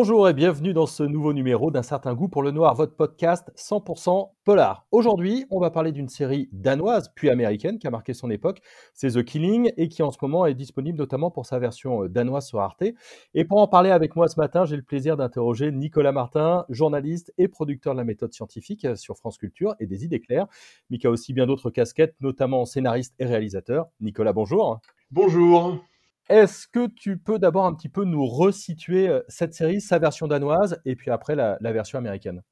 Bonjour et bienvenue dans ce nouveau numéro d'un certain goût pour le noir, votre podcast 100% polar. Aujourd'hui, on va parler d'une série danoise puis américaine qui a marqué son époque, c'est The Killing et qui en ce moment est disponible notamment pour sa version euh, danoise sur Arte. Et pour en parler avec moi ce matin, j'ai le plaisir d'interroger Nicolas Martin, journaliste et producteur de la méthode scientifique euh, sur France Culture et des idées claires, mais qui a aussi bien d'autres casquettes, notamment scénariste et réalisateur. Nicolas, bonjour. Bonjour. Est-ce que tu peux d'abord un petit peu nous resituer euh, cette série, sa version danoise, et puis après la, version américaine?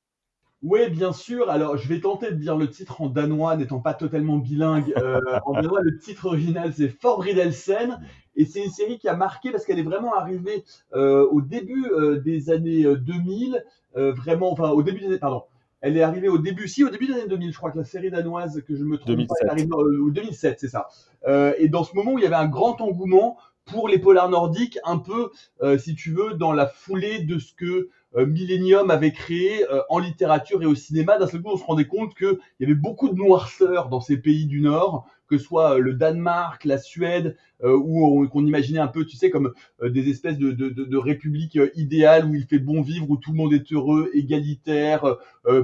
Oui, bien sûr. Alors, je vais tenter de dire le titre en danois, n'étant pas totalement bilingue. Euh, en danois, le titre original, c'est Forbriddelsen. Et c'est une série qui a marqué parce qu'elle est vraiment arrivée euh, au début des années 2000. vraiment, enfin, au début des années, pardon. Elle est arrivée au début, si, au début des années 2000, je crois que la série danoise, que je me trompe 2007. pas, est au 2007, c'est ça. et dans ce moment où il y avait un grand engouement pour les polars nordiques, un peu, euh, si tu veux, dans la foulée de ce que euh, Millennium avait créé euh, en littérature et au cinéma. D'un seul coup, on se rendait compte qu'il y avait beaucoup de noirceur dans ces pays du Nord, que soit le Danemark, la Suède, où on, imaginait un peu, tu sais, comme des espèces de, républiques idéales où il fait bon vivre, où tout le monde est heureux, égalitaire,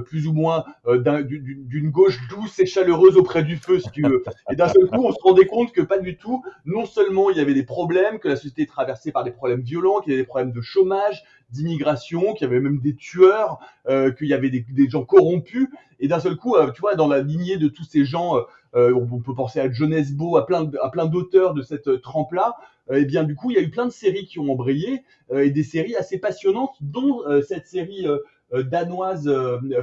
plus ou moins d'une gauche douce et chaleureuse auprès du feu, si tu veux. Et d'un seul coup, on se rendait compte que pas du tout. Non seulement il y avait des problèmes, que la société est traversée par des problèmes violents, qu'il y avait des problèmes de chômage, d'immigration, qu'il y avait même des tueurs, euh, qu'il y avait des, gens corrompus. Et d'un seul coup, euh, tu vois, dans la lignée de tous ces gens, euh, on peut penser à Jonas Beau, à plein, à plein d'auteurs de cette trempe-là. et bien du coup, il y a eu plein de séries qui ont embrayé et des séries assez passionnantes, dont cette série danoise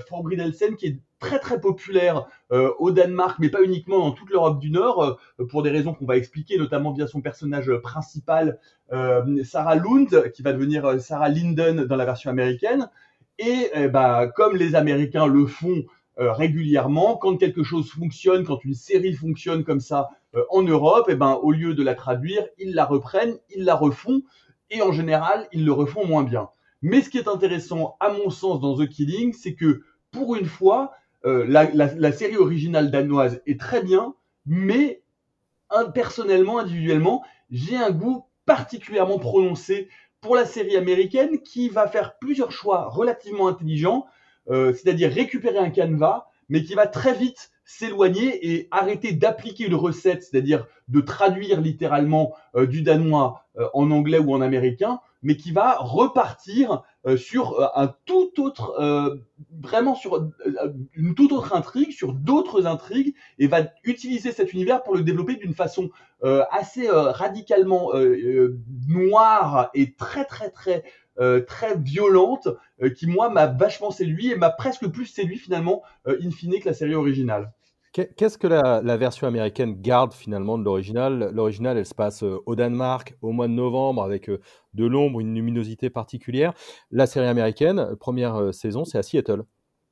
Forbriddelsen qui est très très populaire euh, au Danemark, mais pas uniquement dans toute l'Europe du Nord, euh, pour des raisons qu'on va expliquer, notamment via son personnage principal, euh, Sarah Lund, qui va devenir Sarah Linden dans la version américaine. Et bah, comme les Américains le font régulièrement, quand quelque chose fonctionne, quand une série fonctionne comme ça en Europe, et ben, au lieu de la traduire, ils la reprennent, ils la refont, et en général, ils le refont moins bien. Mais ce qui est intéressant, à mon sens, dans The Killing, c'est que pour une fois, euh, la, série originale danoise est très bien, mais personnellement, individuellement, j'ai un goût particulièrement prononcé pour la série américaine qui va faire plusieurs choix relativement intelligents, euh, c'est-à-dire récupérer un canevas, mais qui va très vite s'éloigner et arrêter d'appliquer une recette, c'est-à-dire de traduire littéralement euh, du danois en anglais ou en américain, mais qui va repartir euh, sur euh, un tout autre, euh, vraiment sur une toute autre intrigue, sur d'autres intrigues, et va utiliser cet univers pour le développer d'une façon assez radicalement noire et très très très très violente, qui moi m'a vachement séduit et m'a presque plus séduit finalement in fine que la série originale. Qu'est-ce que la, version américaine garde finalement de l'original? L'original, elle se passe euh, au Danemark au mois de novembre avec euh, de l'ombre, une luminosité particulière. La série américaine, euh, première saison, c'est à Seattle.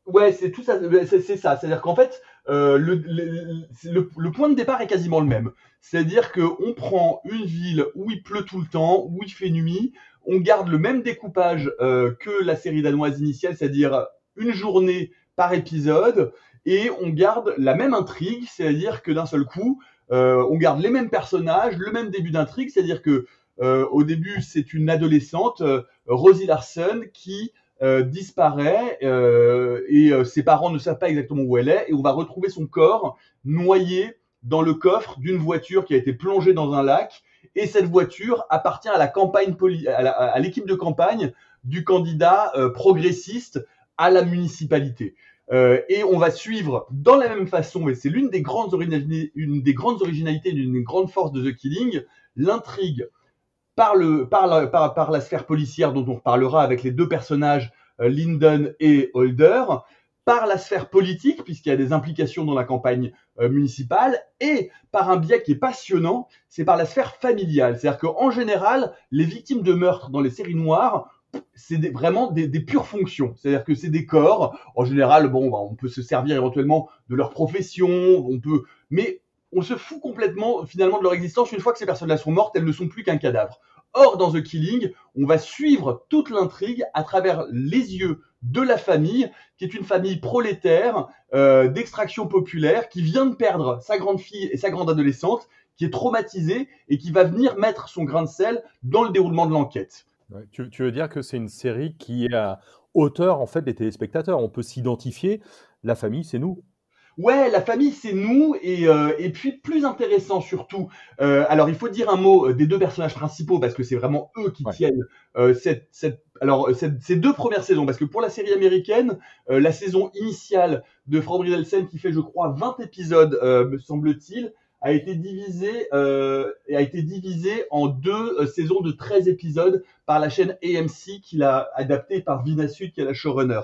Ouais, c'est tout ça. C'est ça. C'est-à-dire qu'en fait, le, point de départ est quasiment le même. C'est-à-dire qu'on prend une ville où il pleut tout le temps, où il fait nuit. On garde le même découpage que la série danoise initiale, c'est-à-dire une journée par épisode et on garde la même intrigue, c'est-à-dire que d'un seul coup, euh, on garde les mêmes personnages, le même début d'intrigue, c'est-à-dire que euh, au début, c'est une adolescente, euh, Rosie Larson, qui disparaît et ses parents ne savent pas exactement où elle est, et on va retrouver son corps noyé dans le coffre d'une voiture qui a été plongée dans un lac, et cette voiture appartient à la campagne à l'équipe de campagne du candidat progressiste à la municipalité. Euh, et on va suivre dans la même façon, et c'est l'une des grandes des grandes originalités, une des grandes forces de The Killing, l'intrigue par, par, la sphère policière dont on reparlera avec les deux personnages, euh, Linden et Holder, par la sphère politique, puisqu'il y a des implications dans la campagne euh, municipale, et par un biais qui est passionnant, c'est par la sphère familiale. C'est-à-dire qu'en général, les victimes de meurtres dans les séries noires c'est vraiment des, pures fonctions. C'est-à-dire que c'est des corps. En général, bon, bah, on peut se servir éventuellement de leur profession, on peut, mais on se fout complètement finalement de leur existence. Une fois que ces personnes-là sont mortes, elles ne sont plus qu'un cadavre. Or, dans The Killing, on va suivre toute l'intrigue à travers les yeux de la famille, qui est une famille prolétaire, euh, d'extraction populaire, qui vient de perdre sa grande fille et sa grande adolescente, qui est traumatisée et qui va venir mettre son grain de sel dans le déroulement de l'enquête. Tu, tu, veux dire que c'est une série qui est à hauteur en fait des téléspectateurs? On peut s'identifier. La famille, c'est nous. Ouais, la famille, c'est nous, et, euh, et puis plus intéressant surtout. Euh, alors, il faut dire un mot euh, des deux personnages principaux parce que c'est vraiment eux qui tiennent cette, cette, alors ces deux premières saisons. Parce que pour la série américaine, la saison initiale de Frank Bridelsen qui fait, je crois, 20 épisodes, me semble-t-il, a été divisée et a été divisée en deux saisons de 13 épisodes par la chaîne AMC qui l'a adapté par Vina Sud qui est la showrunner.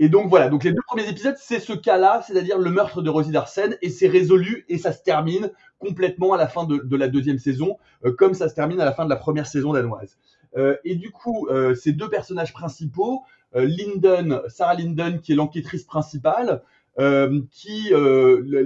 Et donc voilà, donc les deux premiers épisodes, c'est ce cas-là, c'est-à-dire le meurtre de Rosie Darsen, et c'est résolu et ça se termine complètement à la fin de, la deuxième saison, euh, comme ça se termine à la fin de la première saison danoise. Euh, et du coup, euh, ces deux personnages principaux, Linden, Sarah Linden, qui est l'enquêtrice principale, qui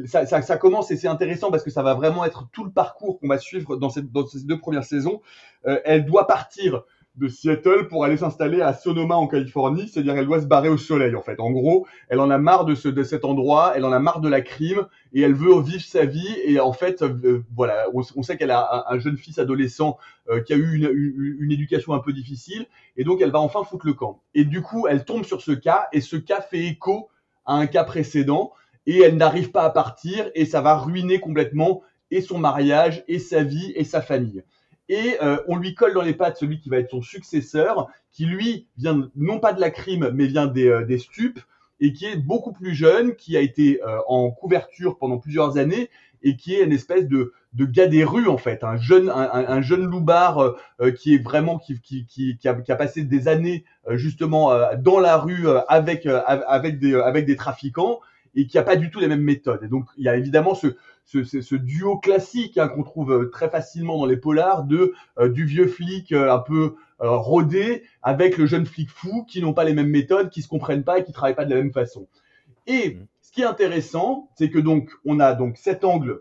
ça, ça, commence et c'est intéressant parce que ça va vraiment être tout le parcours qu'on va suivre dans, ces deux premières saisons. elle doit partir de Seattle pour aller s'installer à Sonoma en Californie, c'est-à-dire elle doit se barrer au soleil en fait. En gros, elle en a marre de, ce, de cet endroit, elle en a marre de la crime et elle veut vivre sa vie et en fait, euh, voilà, on, sait qu'elle a un, jeune fils adolescent euh, qui a eu une, une, éducation un peu difficile et donc elle va enfin foutre le camp. Et du coup, elle tombe sur ce cas et ce cas fait écho à un cas précédent et elle n'arrive pas à partir et ça va ruiner complètement et son mariage et sa vie et sa famille. Et euh, on lui colle dans les pattes celui qui va être son successeur, qui lui vient non pas de la crime, mais vient des, euh, des stupes, et qui est beaucoup plus jeune, qui a été euh, en couverture pendant plusieurs années, et qui est une espèce de, de gars des rues en fait, un jeune, un, un jeune loupard qui est vraiment qui, qui, qui, qui, a, qui, a, passé des années justement dans la rue avec avec des avec des trafiquants et qui a pas du tout les mêmes méthodes. Et donc il y a évidemment ce, ce, ce duo classique hein, qu'on trouve euh, très facilement dans les polars de euh, du vieux flic euh, un peu rodé avec le jeune flic fou qui n'ont pas les mêmes méthodes, qui se comprennent pas et qui travaillent pas de la même façon. Et mmh. Ce qui est intéressant, c'est que donc on a donc cet angle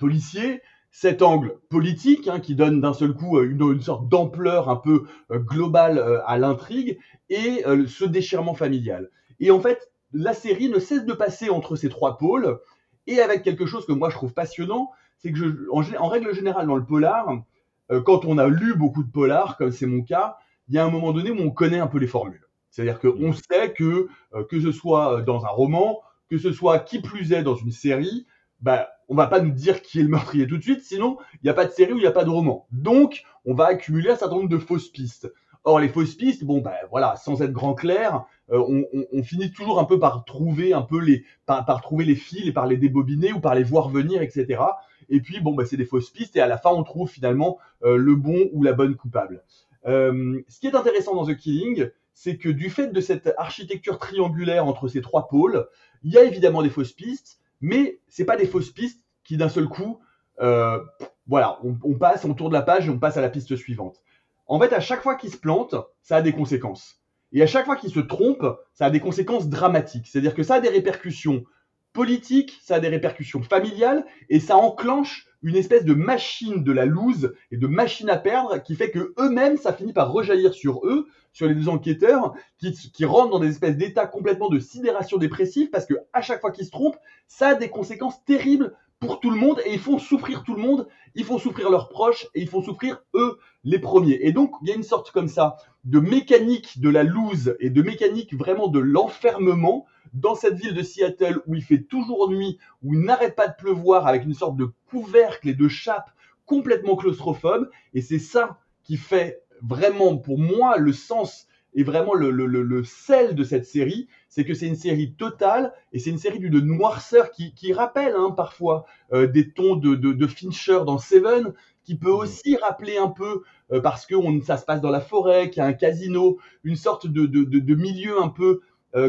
policier, cet angle politique hein, qui donne d'un seul coup une, une sorte d'ampleur un peu globale à l'intrigue et ce déchirement familial. Et en fait, la série ne cesse de passer entre ces trois pôles et avec quelque chose que moi je trouve passionnant, c'est que je, en, règle générale dans le polar, euh, quand on a lu beaucoup de polars, comme c'est mon cas, il y a un moment donné où on connaît un peu les formules. C'est-à-dire qu'on mmh. sait que euh, que ce soit dans un roman, que ce soit qui plus est dans une série, bah, on va pas nous dire qui est le meurtrier tout de suite, sinon il n'y a pas de série ou il n'y a pas de roman. Donc, on va accumuler un certain nombre de fausses pistes. Or, les fausses pistes, bon, ben voilà, sans être grand clair, euh, on, on, on, finit toujours un peu par trouver un peu les, par, par, trouver les fils et par les débobiner ou par les voir venir, etc. Et puis, bon, ben c'est des fausses pistes et à la fin, on trouve finalement euh, le bon ou la bonne coupable. Euh, ce qui est intéressant dans The Killing, c'est que du fait de cette architecture triangulaire entre ces trois pôles, il y a évidemment des fausses pistes, mais c'est pas des fausses pistes qui d'un seul coup, euh, voilà, on, on, passe, on tourne la page et on passe à la piste suivante. En fait, à chaque fois qu'il se plante, ça a des conséquences. Et à chaque fois qu'il se trompe, ça a des conséquences dramatiques. C'est-à-dire que ça a des répercussions politiques, ça a des répercussions familiales, et ça enclenche une espèce de machine de la loose et de machine à perdre qui fait que eux-mêmes, ça finit par rejaillir sur eux, sur les deux enquêteurs, qui, qui rentrent dans des espèces d'états complètement de sidération dépressive parce que à chaque fois qu'ils se trompent, ça a des conséquences terribles pour tout le monde et ils font souffrir tout le monde, ils font souffrir leurs proches et ils font souffrir eux les premiers. Et donc il y a une sorte comme ça de mécanique de la loose et de mécanique vraiment de l'enfermement dans cette ville de Seattle où il fait toujours nuit, où il n'arrête pas de pleuvoir avec une sorte de couvercle et de chape complètement claustrophobe. Et c'est ça qui fait vraiment pour moi le sens et vraiment le, le, le, sel de cette série, c'est que c'est une série totale et c'est une série d'une noirceur qui, qui rappelle hein, parfois euh, des tons de, de, de, Fincher dans Seven, qui peut mmh. aussi rappeler un peu euh, parce que on, ça se passe dans la forêt, qu'il y a un casino, une sorte de, milieu un peu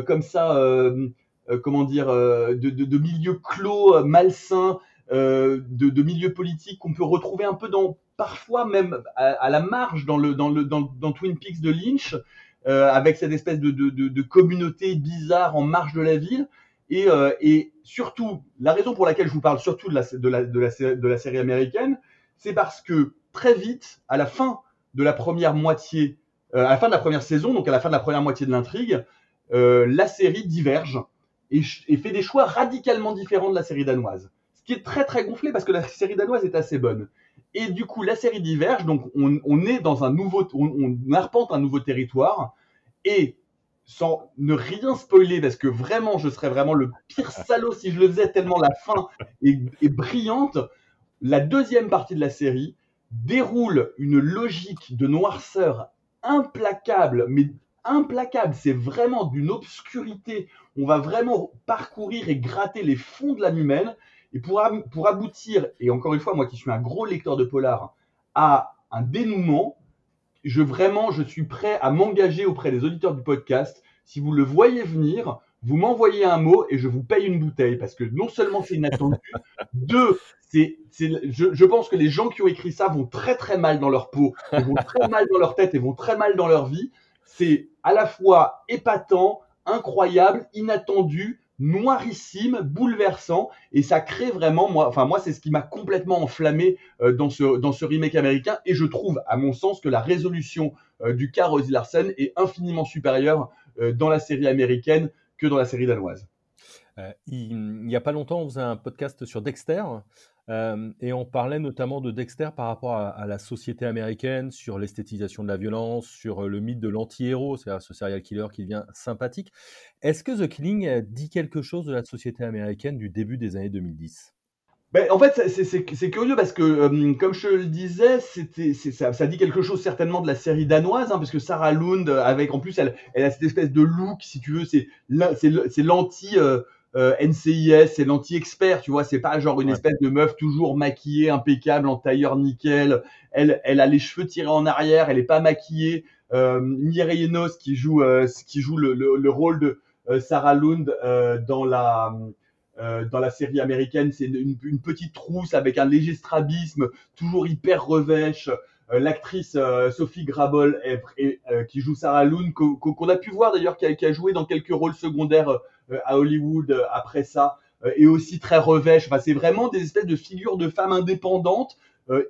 comme ça, euh, comment dire, de, milieu clos, malsain, de, de milieu politique qu'on peut retrouver un peu dans parfois même à, la marge dans le dans le dans, Twin Peaks de Lynch euh, avec cette espèce de, de, de, de, communauté bizarre en marge de la ville. Et, euh, et, surtout, la raison pour laquelle je vous parle surtout de la, de la, de la, de la série américaine, c'est parce que très vite, à la fin de la première moitié, euh, à la fin de la première saison, donc à la fin de la première moitié de l'intrigue, euh, la série diverge et, et, fait des choix radicalement différents de la série danoise. Ce qui est très très gonflé parce que la série danoise est assez bonne. Et du coup, la série diverge. Donc, on, est dans un nouveau, on, arpente un nouveau territoire. Et sans ne rien spoiler, parce que vraiment, je serais vraiment le pire salaud si je le faisais, tellement la fin est, brillante. La deuxième partie de la série déroule une logique de noirceur implacable, mais implacable. C'est vraiment d'une obscurité. On va vraiment parcourir et gratter les fonds de l'âme humaine. Et pour, pour aboutir, et encore une fois, moi qui suis un gros lecteur de polar, à un dénouement, je vraiment, je suis prêt à m'engager auprès des auditeurs du podcast. Si vous le voyez venir, vous m'envoyez un mot et je vous paye une bouteille parce que non seulement c'est inattendu, deux, c'est, je, je, pense que les gens qui ont écrit ça vont très très mal dans leur peau, vont très mal dans leur tête et vont très mal dans leur vie. C'est à la fois épatant, incroyable, inattendu, noirissime, bouleversant, et ça crée vraiment, moi, enfin moi c'est ce qui m'a complètement enflammé euh, dans ce remake américain, et je trouve, à mon sens, que la résolution euh, du cas Rosie Larsen est infiniment supérieure euh, dans la série américaine que dans la série danoise. il n'y a pas longtemps, on faisait un podcast sur Dexter, euh, et on parlait notamment de Dexter par rapport à, la société américaine, sur l'esthétisation de la violence, sur euh, le mythe de l'anti-héros, c'est-à-dire ce serial killer qui devient sympathique. Est-ce que The Killing dit quelque chose de la société américaine du début des années 2010 ben, en fait, c'est curieux parce que, euh, comme je le disais, ça, dit quelque chose certainement de la série danoise, hein, parce que Sarah Lund, avec en plus, elle, elle, a cette espèce de look, si tu veux, c'est l'anti euh, NCIS, c'est l'anti-expert, tu vois, c'est pas genre une espèce de meuf toujours maquillée, impeccable, en tailleur nickel. Elle, elle a les cheveux tirés en arrière, elle est pas maquillée. Euh, qui joue, euh, qui joue le, le, rôle de euh, Sarah Lund euh, dans la dans la série américaine, c'est une, une, petite trousse avec un léger strabisme, toujours hyper revêche. L'actrice Sophie Grabol qui joue Sarah Lund, qu'on a pu voir d'ailleurs, qui, a joué dans quelques rôles secondaires euh, à Hollywood euh, après ça, euh, et aussi très revêche. Enfin, c'est vraiment des espèces de figures de femmes indépendantes,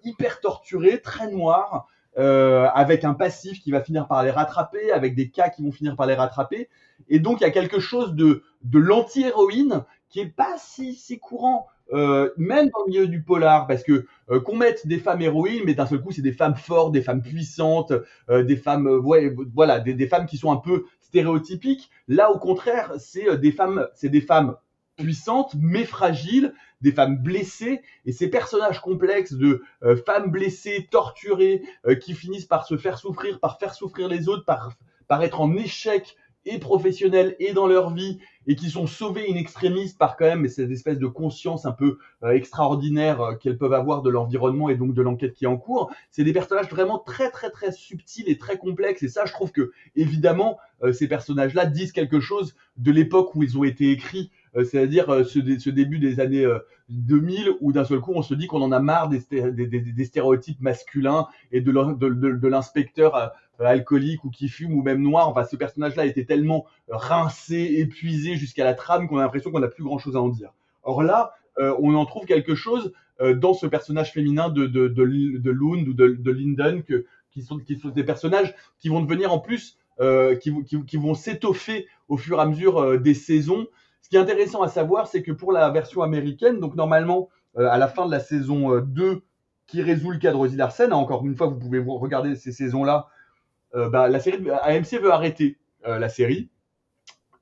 hyper torturées, très noires. Euh, avec un passif qui va finir par les rattraper, avec des cas qui vont finir par les rattraper. Et donc il y a quelque chose de, de l'anti-héroïne qui est pas si, si courant, euh, même dans le milieu du polar, parce que qu'on mette des femmes héroïnes, mais d'un seul coup c'est des femmes fortes, des femmes puissantes, des femmes, voilà, des, femmes qui sont un peu stéréotypiques. Là, au contraire, c'est euh, des femmes, c'est des femmes puissantes mais fragiles, des femmes blessées et ces personnages complexes de euh, femmes blessées, torturées, euh, qui finissent par se faire souffrir, par faire souffrir les autres, par être en échec et professionnels et dans leur vie et qui sont sauvés in extremis par quand même cette espèce de conscience un peu euh, extraordinaire euh, qu'elles peuvent avoir de l'environnement et donc de l'enquête qui est en cours. C'est des personnages vraiment très très très subtils et très complexes et ça je trouve que évidemment euh, ces personnages-là disent quelque chose de l'époque où ils ont été écrits c'est-à-dire ce, ce, début des années 2000 où d'un seul coup on se dit qu'on en a marre des, des, des, stéréotypes masculins et de, l'inspecteur euh, alcoolique ou qui fume ou même noir. Enfin, ce personnage-là était tellement rincé, épuisé jusqu'à la trame qu'on a l'impression qu'on n'a plus grand-chose à en dire. Or là, euh, on en trouve quelque chose euh, dans ce personnage féminin de, de, de, de Lund ou de, de Linden, que, qui, sont, qui sont des personnages qui vont devenir en plus, euh, qui, qui, qui, vont s'étoffer au fur et à mesure des saisons. Ce qui est intéressant à savoir, c'est que pour la version américaine, donc normalement, à la fin de la saison 2, qui résout le cadre de Larsen, hein, encore une fois, vous pouvez regarder ces saisons-là, euh, bah, la série AMC veut arrêter euh, la série.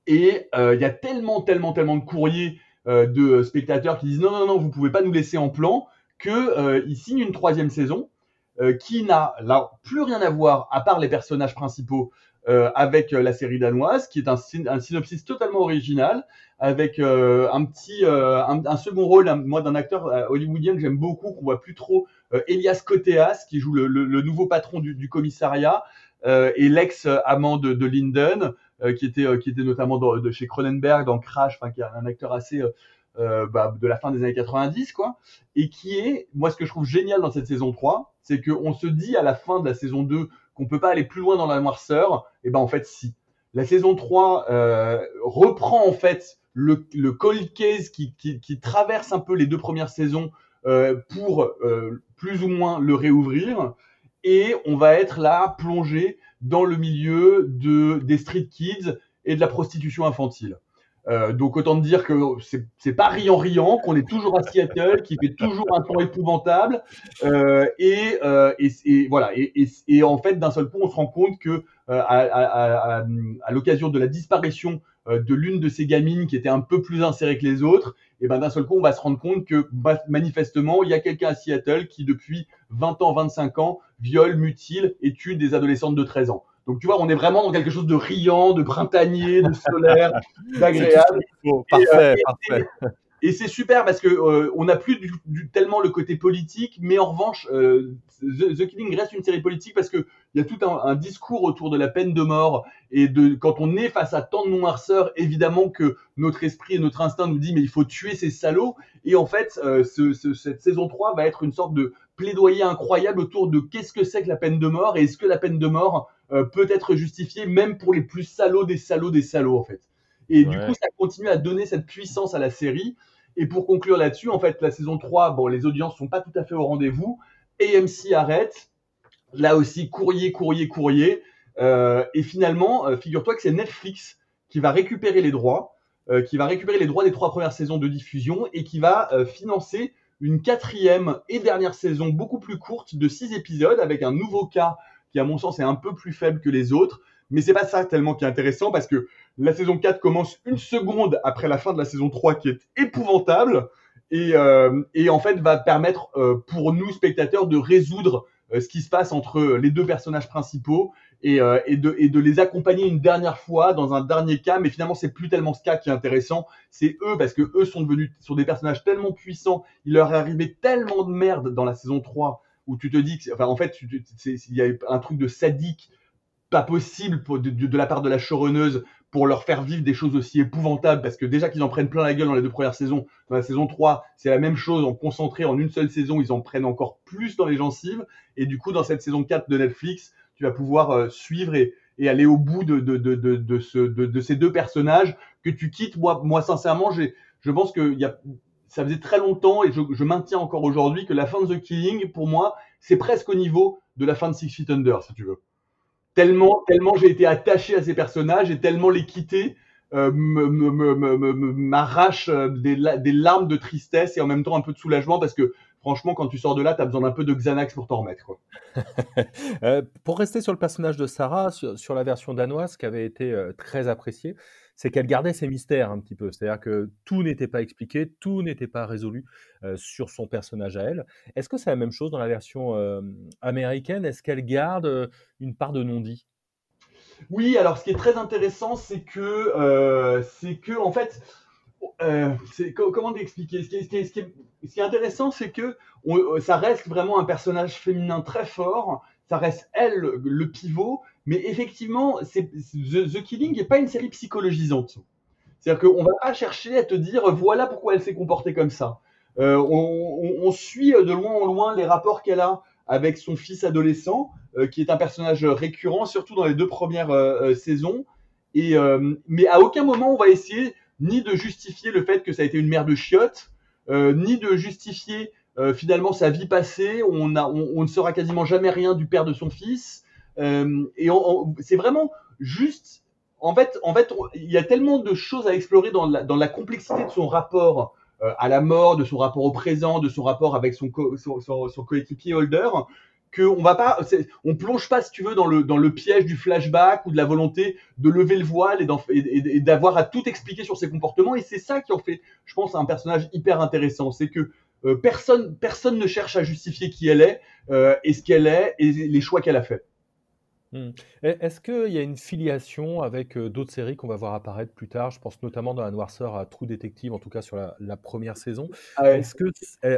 Et euh, il y a tellement, tellement, tellement de courriers de spectateurs qui disent non, non, non, vous pouvez pas nous laisser en plan, qu'ils signent une troisième saison qui n'a là plus rien à voir, à part les personnages principaux, avec la série danoise, qui est un synopsis totalement original, avec un petit, un, second rôle, moi d'un acteur hollywoodien que j'aime beaucoup, qu'on voit plus trop, Elias Koteas, qui joue le, le, nouveau patron du, du commissariat, euh, et l'ex-amant de, de, Linden, euh, qui était euh, qui était notamment de chez Cronenberg dans Crash, enfin qui est un acteur assez euh, bah, de la fin des années 90, quoi, et qui est, moi, ce que je trouve génial dans cette saison 3, c'est qu'on se dit à la fin de la saison 2 qu'on peut pas aller plus loin dans la noirceur, et ben en fait, si. La saison 3 euh, reprend en fait le, cold case qui, traverse un peu les deux premières saisons euh, pour plus ou moins le réouvrir et on va être là plongé dans le milieu de, des street kids et de la prostitution infantile. Euh, donc autant dire que c'est pas riant riant, qu'on est toujours à Seattle, qu'il fait toujours un temps épouvantable, euh, et, euh, et, voilà. Et, en fait, d'un seul coup, on se rend compte que euh, à, l'occasion de la disparition euh, de l'une de ces gamines qui était un peu plus insérée que les autres, et ben d'un seul coup, on va se rendre compte que manifestement, il y a quelqu'un à Seattle qui depuis 20 ans, 25 ans, viole, mutile et tue des adolescentes de 13 ans. Donc tu vois, on est vraiment dans quelque chose de riant, de printanier, de solaire, d'agréable. Parfait, et, parfait. Et, c'est super parce que euh, on n'a plus du, du, tellement le côté politique, mais en revanche, euh, The, The, Killing reste une série politique parce que il y a tout un, un, discours autour de la peine de mort et de quand on est face à tant de noirceur, évidemment que notre esprit et notre instinct nous dit mais il faut tuer ces salauds. Et en fait, euh, ce, ce, cette saison 3 va être une sorte de plaidoyer incroyable autour de qu'est-ce que c'est que la peine de mort et est-ce que la peine de mort euh, peut être justifiée même pour les plus salauds des salauds des salauds en fait. Et ouais. du coup, ça continue à donner cette puissance à la série. Et pour conclure là-dessus, en fait, la saison 3, bon, les audiences sont pas tout à fait au rendez-vous. AMC arrête. Là aussi, courrier, courrier, courrier. Euh, et finalement, euh, figure-toi que c'est Netflix qui va récupérer les droits, euh, qui va récupérer les droits des trois premières saisons de diffusion et qui va euh, financer une quatrième et dernière saison beaucoup plus courte de six épisodes avec un nouveau cas qui, à mon sens, est un peu plus faible que les autres. Mais c'est pas ça tellement qui est intéressant parce que la saison 4 commence une seconde après la fin de la saison 3 qui est épouvantable et, euh, et en fait va permettre euh, pour nous spectateurs de résoudre euh, ce qui se passe entre les deux personnages principaux et, et, de, et de les accompagner une dernière fois dans un dernier cas. Mais finalement, c'est plus tellement ce cas qui est intéressant, c'est eux parce que eux sont devenus sont des personnages tellement puissants, il leur est arrivé tellement de merde dans la saison 3 où tu te dis que, enfin, en fait, il y a un truc de sadique pas possible de, de, la part de la choronneuse pour leur faire vivre des choses aussi épouvantables parce que déjà qu'ils en prennent plein la gueule dans les deux premières saisons, dans la saison 3, c'est la même chose en concentré en une seule saison, ils en prennent encore plus dans les gencives. Et du coup dans cette saison 4 de Netflix, tu vas pouvoir euh, suivre et, et, aller au bout de, de, de, de, ce, de, ces deux personnages que tu quittes. Moi, moi sincèrement, je pense que y a, ça faisait très longtemps et je, je maintiens encore aujourd'hui que la fin de The Killing, pour moi, c'est presque au niveau de la fin de Six Feet Under, si tu veux tellement, tellement j'ai été attaché à ces personnages et tellement les quitter euh, m'arrache euh, des, des, larmes de tristesse et en même temps un peu de soulagement parce que franchement, quand tu sors de là, tu as besoin d'un peu de Xanax pour t'en remettre. Quoi. euh, pour rester sur le personnage de Sarah, sur, la version danoise qui avait été euh, très appréciée, c'est qu'elle gardait ses mystères un petit peu. C'est-à-dire que tout n'était pas expliqué, tout n'était pas résolu euh, sur son personnage à elle. Est-ce que c'est la même chose dans la version euh, américaine? Est-ce qu'elle garde euh, une part de non-dit? Oui, alors ce qui est très intéressant, c'est que, c'est que en fait, comment t'expliquer ce, qui est intéressant, c'est que ça reste vraiment un personnage féminin très fort. Ça reste elle le pivot, mais effectivement, c'est, The, Killing n'est pas une série psychologisante. C'est-à-dire qu'on va pas chercher à te dire voilà pourquoi elle s'est comportée comme ça. Euh, on, suit de loin en loin les rapports qu'elle a avec son fils adolescent, euh, qui est un personnage récurrent, surtout dans les deux premières euh, saisons. Et, mais à aucun moment on va essayer ni de justifier le fait que ça a été une mère de chiottes, ni de justifier euh, finalement sa vie passée. On, a, on, on, ne saura quasiment jamais rien du père de son fils. Euh, et c'est vraiment juste. En fait, en fait, il y a tellement de choses à explorer dans la, dans la complexité de son rapport euh, à la mort, de son rapport au présent, de son rapport avec son, co son, son, coéquipier Holder, qu'on va pas, on plonge pas, si tu veux, dans le, dans le piège du flashback ou de la volonté de lever le voile et d'avoir à tout expliquer sur ses comportements. Et c'est ça qui en fait, je pense, un personnage hyper intéressant. C'est que euh, personne, personne ne cherche à justifier qui elle est euh, et ce qu'elle est et les choix qu'elle a fait. Mmh. Est-ce qu'il y a une filiation avec euh, d'autres séries qu'on va voir apparaître plus tard? Je pense notamment dans la noirceur à True Detective, en tout cas sur la, la première saison. Ah ouais. Est-ce que,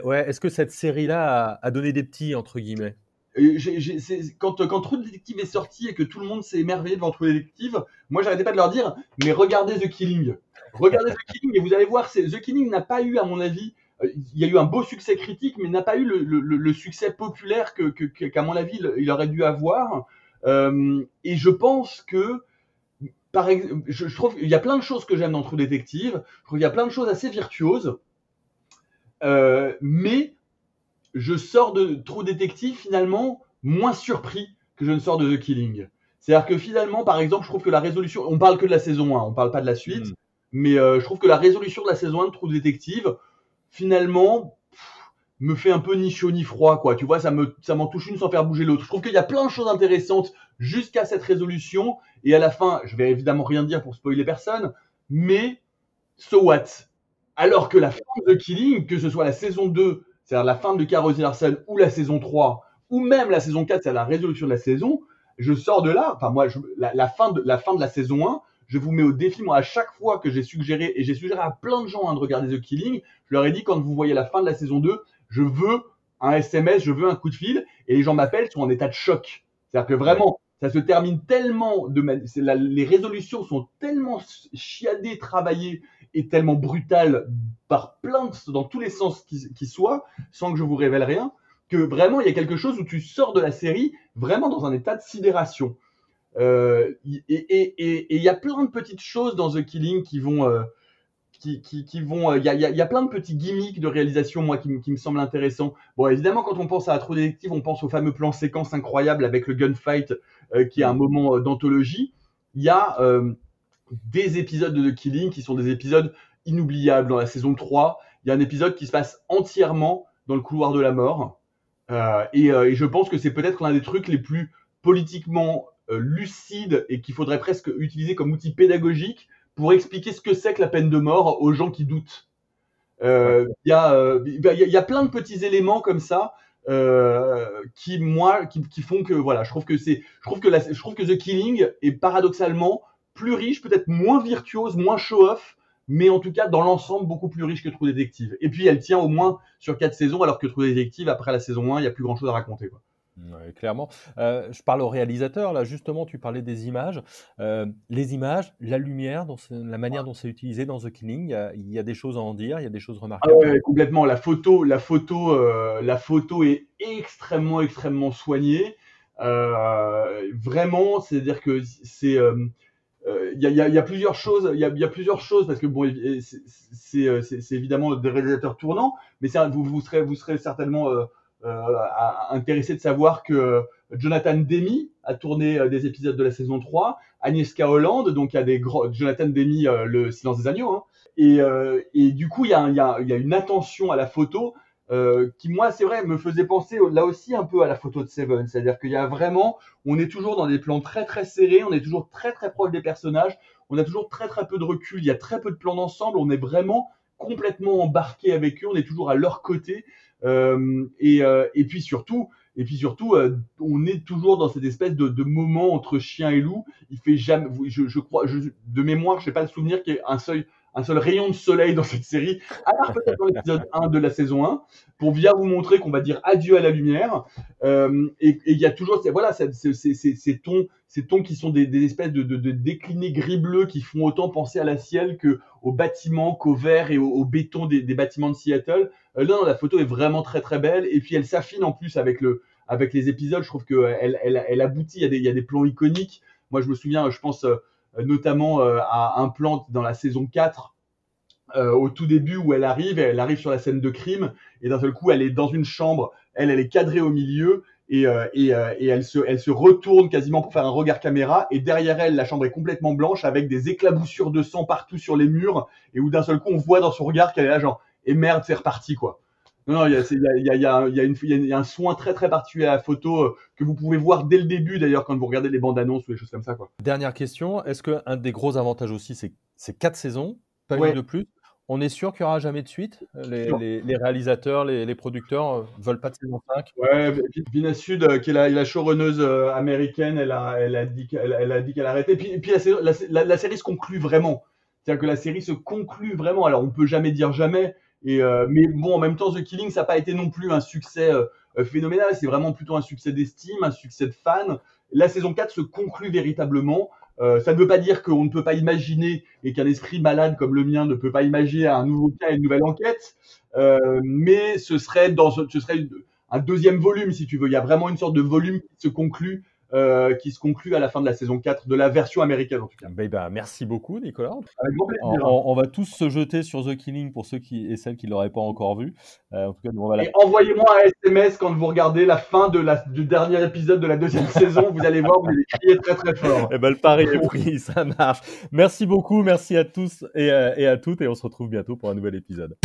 ouais, est que cette série-là a, a, donné des petits, entre guillemets? J ai, j ai, quand, quand True Detective est sorti et que tout le monde s'est émerveillé devant True Detective, moi j'arrêtais pas de leur dire, mais regardez The Killing. Regardez The Killing et vous allez voir, The Killing n'a pas eu, à mon avis, il y a eu un beau succès critique, mais n'a pas eu le, le, le, succès populaire que, qu'à qu mon avis, il aurait dû avoir. Euh, et je pense que, par exemple, je, je trouve qu'il y a plein de choses que j'aime dans True Detective. Je trouve qu'il y a plein de choses assez virtuoses. Euh, mais je sors de True Detective finalement moins surpris que je ne sors de The Killing. C'est-à-dire que finalement, par exemple, je trouve que la résolution, on parle que de la saison 1, on parle pas de la suite, mmh. Mais euh, je trouve que la résolution de la saison 1 de True Detective, finalement, me fait un peu ni chaud ni froid, quoi. Tu vois, ça me, ça m'en touche une sans faire bouger l'autre. Je trouve qu'il y a plein de choses intéressantes jusqu'à cette résolution. Et à la fin, je vais évidemment rien dire pour spoiler personne, mais so what? Alors que la fin de Killing, que ce soit la saison 2, c'est-à-dire la fin de Carol Larson, ou la saison 3, ou même la saison 4, c'est la résolution de la saison, je sors de là, enfin moi, la, fin de, la fin de la saison 1, je vous mets au défi, moi, à chaque fois que j'ai suggéré, et j'ai suggéré à plein de gens hein, de regarder The Killing, je leur ai dit, quand vous voyez la fin de la saison 2, je veux un SMS, je veux un coup de fil, et les gens m'appellent, sont en état de choc. C'est-à-dire que vraiment, ça se termine tellement de les résolutions sont tellement chiadées, travaillées et tellement brutales par plein de, dans tous les sens qui, qui soient, sans que je vous révèle rien, que vraiment il y a quelque chose où tu sors de la série vraiment dans un état de sidération. Euh, et il y a plein de petites choses dans The Killing qui vont, euh, qui, qui, qui, vont, il y, a, y, a, plein de petits gimmicks de réalisation moi qui, qui, me semblent intéressants. Bon, évidemment, quand on pense à True Detective, on pense au fameux plan séquence incroyable avec le gunfight euh, qui est un moment d'anthologie. Il y a des épisodes de The Killing qui sont des épisodes inoubliables dans la saison 3. Il y a un épisode qui se passe entièrement dans le couloir de la mort. Et, et, je pense que c'est peut-être l'un des trucs les plus politiquement euh, lucide et qu'il faudrait presque utiliser comme outil pédagogique pour expliquer ce que c'est que la peine de mort aux gens qui doutent. Euh, il y, euh, y, y, a plein de petits éléments comme ça euh, qui moi qui, qui, font que voilà, je trouve que c'est, je trouve que la, je trouve que The Killing est paradoxalement plus riche, peut-être moins virtuose, moins show-off, mais en tout cas dans l'ensemble beaucoup plus riche que True Detective. Et puis elle tient au moins sur quatre saisons, alors que True Detective après la saison 1, il y a plus grand chose à raconter. Quoi. Ouais, clairement. Euh, je parle au réalisateur, là justement, tu parlais des images. Euh, les images, la lumière, la manière dont c'est utilisé dans The Killing, il y, a, des choses à en dire, il y a des choses remarquables. Ah ouais, complètement. La photo, la photo, euh, la photo est extrêmement, extrêmement soignée. Vraiment, c'est-à-dire que c'est il y, a, y, a, plusieurs choses, il y y a, plusieurs choses parce que bon, c'est évidemment des réalisateurs tournants, mais vous, vous serez, vous serez certainement euh, intéressé de savoir que Jonathan Demi a tourné euh, des épisodes de la saison 3, Agnieszka Holland, donc il y a des gros, Jonathan Demi, euh, le silence des agneaux, hein, et, et, du coup il y, a, y a, y, a, une attention à la photo euh, qui moi c'est vrai me faisait penser là aussi un peu à la photo de Seven, c'est-à-dire qu'il y a vraiment, on est toujours dans des plans très très serrés, on est toujours très très proche des personnages, on a toujours très très peu de recul, il y a très peu de plans d'ensemble, on est vraiment complètement embarqué avec eux, on est toujours à leur côté. Euh, et, euh, et, puis surtout, et puis surtout, euh, on est toujours dans cette espèce de, de, moment entre chien et loup. Il fait jamais, je, je crois, je, de mémoire, je n'ai pas le souvenir qu'il y ait un seul, un seul rayon de soleil dans cette série, à part peut-être dans l'épisode 1 de la saison 1, pour bien vous montrer qu'on va dire adieu à la lumière. Euh, et il y a toujours, voilà, ces, ces, ces, tons, ces tons qui sont des, des espèces de, de, de, déclinés gris-bleu qui font autant penser à la ciel que aux bâtiments, qu'au verre et au, au béton des, des, bâtiments de Seattle. Euh, non, la photo est vraiment très très belle. Et puis elle s'affine en plus avec le, avec les épisodes. Je trouve qu'elle, elle, elle aboutit. Il y a des, il y a des plans iconiques. Moi, je me souviens, je pense euh, notamment euh, à un plan dans la saison 4 euh, au tout début où elle arrive, elle arrive sur la scène de crime et d'un seul coup elle est dans une chambre, elle elle est cadrée au milieu et, euh, et, euh, et elle, se, elle se retourne quasiment pour faire un regard caméra et derrière elle la chambre est complètement blanche avec des éclaboussures de sang partout sur les murs et où d'un seul coup on voit dans son regard qu'elle est là genre et merde c'est reparti quoi. Non, il y a, un soin très très particulier à la photo euh, que vous pouvez voir dès le début d'ailleurs quand vous regardez les bandes annonces ou les choses comme ça. Quoi. Dernière question, est-ce qu'un des gros avantages aussi c'est, quatre saisons, pas Ouais. une de plus? On est sûr qu'il n'y aura jamais de suite? Les, Sûr. les- les réalisateurs, les, les producteurs euh, veulent pas de saison 5 Ouais, Vina Sud, euh, qui est la, la showrunneuse américaine, elle a, elle a dit qu'elle elle a dit qu'elle arrêtait. Et puis, et puis la, la, la, la série se conclut vraiment. C'est-à-dire que la série se conclut vraiment. Alors, on peut jamais dire jamais. Euh, mais bon, en même temps, The Killing, ça n'a pas été non plus un succès euh, euh, phénoménal. C'est vraiment plutôt un succès d'estime, un succès de fans. La saison 4 se conclut véritablement. Ça ne veut pas dire qu'on ne peut pas imaginer et qu'un esprit malade comme le mien ne peut pas imaginer un nouveau cas et une nouvelle enquête. Mais ce serait un deuxième volume, si tu veux. Il y a vraiment une sorte de volume qui se conclut euh, qui se conclut à la fin de la saison 4 de la version américaine en tout cas. Ben, ben, merci beaucoup Nicolas. Avec grand On, plaisir. on- on va tous se jeter sur The Killing pour ceux qui et celles qui l'auraient pas encore vu. Euh, en tout cas, nous, on va la- Et envoyez-moi un SMS quand vous regardez la fin de la, du dernier épisode de la deuxième saison. Vous allez voir, vous allez crier très très fort. Eh ben, le pari est pris, ça marche. Merci beaucoup, merci à tous et, euh, et à toutes, et on se retrouve bientôt pour un nouvel épisode.